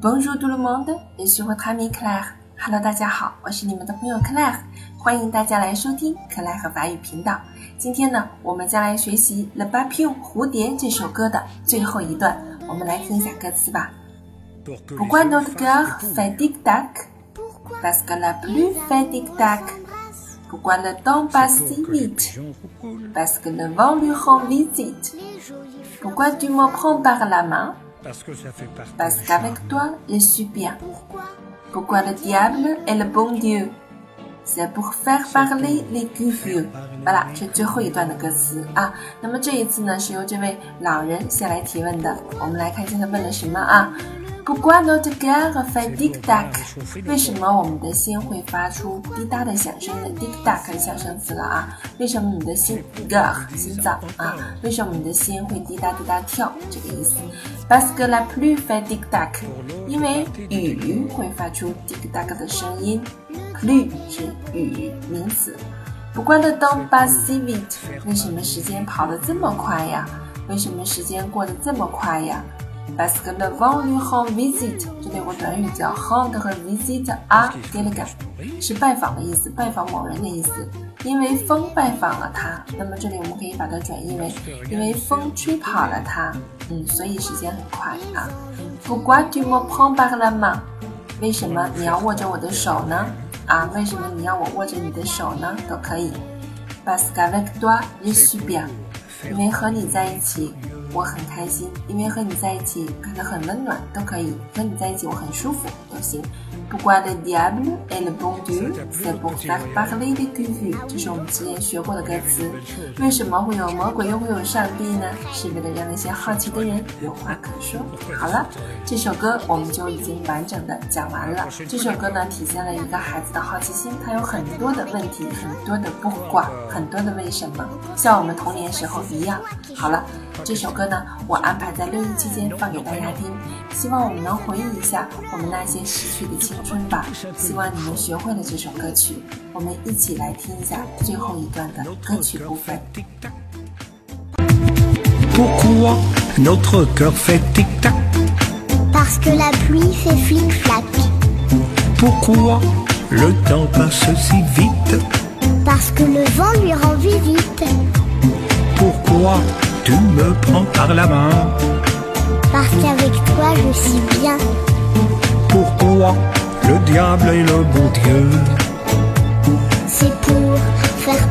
Bonjour tout le monde, je suis votre ami Claire. Hello，大家好，我是你们的朋友 Claire，欢迎大家来收听克莱和法语频道。今天呢，我们将来学习《Le Papillon》蝴蝶这首歌的最后一段，我们来听一下歌词吧。Pourquoi notre cœur fait tic tac? Parce que la pluie fait tic tac. Pourquoi le temps passe si vite? Parce que le vent lui rend visite. Pourquoi tu me prends par la main? Parce qu'avec toi, je suis bien. Pourquoi le diable est le bon Dieu? C'est pour faire parler les curieux。好啦，是最后一段的歌词啊。那么这一次呢，是由这位老人先来提问的。我们来看一下他问了什么啊 ？Pourquoi notre cœur fait tic tac？为什么我们的心会发出滴答的响声呢？tic tac 象声词了啊？为什么你的心 cœur 心脏啊？为什么你的心会滴答滴答跳？这个意思。Parce que la pluie fait tic tac，因为雨会发出 tic tac 的声音。pluie 是雨名词。Temps passe si vite？为什么时间跑得这么快呀？为什么时间过得这么快呀 Basque 的 "vengo a visit" 这里有个短语叫 "hund" 和 "visit" a delega，是拜访的意思，拜访某人的意思。因为风拜访了他，那么这里我们可以把它转译为：因为风吹跑了他。嗯，所以时间很快啊。¿Cuánto me pones la mano？为什么你要握着我的手呢？啊，为什么你要我握着你的手呢？都可以。Basque avec toi es super. 因为和你在一起。我很开心，因为和你在一起感到很温暖，都可以和你在一起，我很舒服，都行。不管 le diable et le bon Dieu，c'est pour faire parler des curieux，这是我们之前学过的歌词。为什么会有魔鬼又会有上帝呢？是为了让那些好奇的人有话可说。好了，这首歌我们就已经完整的讲完了。这首歌呢，体现了一个孩子的好奇心，他有很多的问题，很多的不管，很多的为什么，像我们童年时候一样。好了，这首歌。呢，我安排在六一期间放给大家听，希望我们能回忆一下我们那些逝去的青春吧。希望你们学会了这首歌曲，我们一起来听一下最后一段的歌曲部分。Pourquoi notre cœur fait tic tac Parce que la pluie fait flic flac. Pourquoi le temps passe si vite Parce que le vent lui rend visite. Pourquoi tu me prends par la main. Parce qu'avec toi je suis bien. Pourquoi le diable est le bon Dieu? C'est pour faire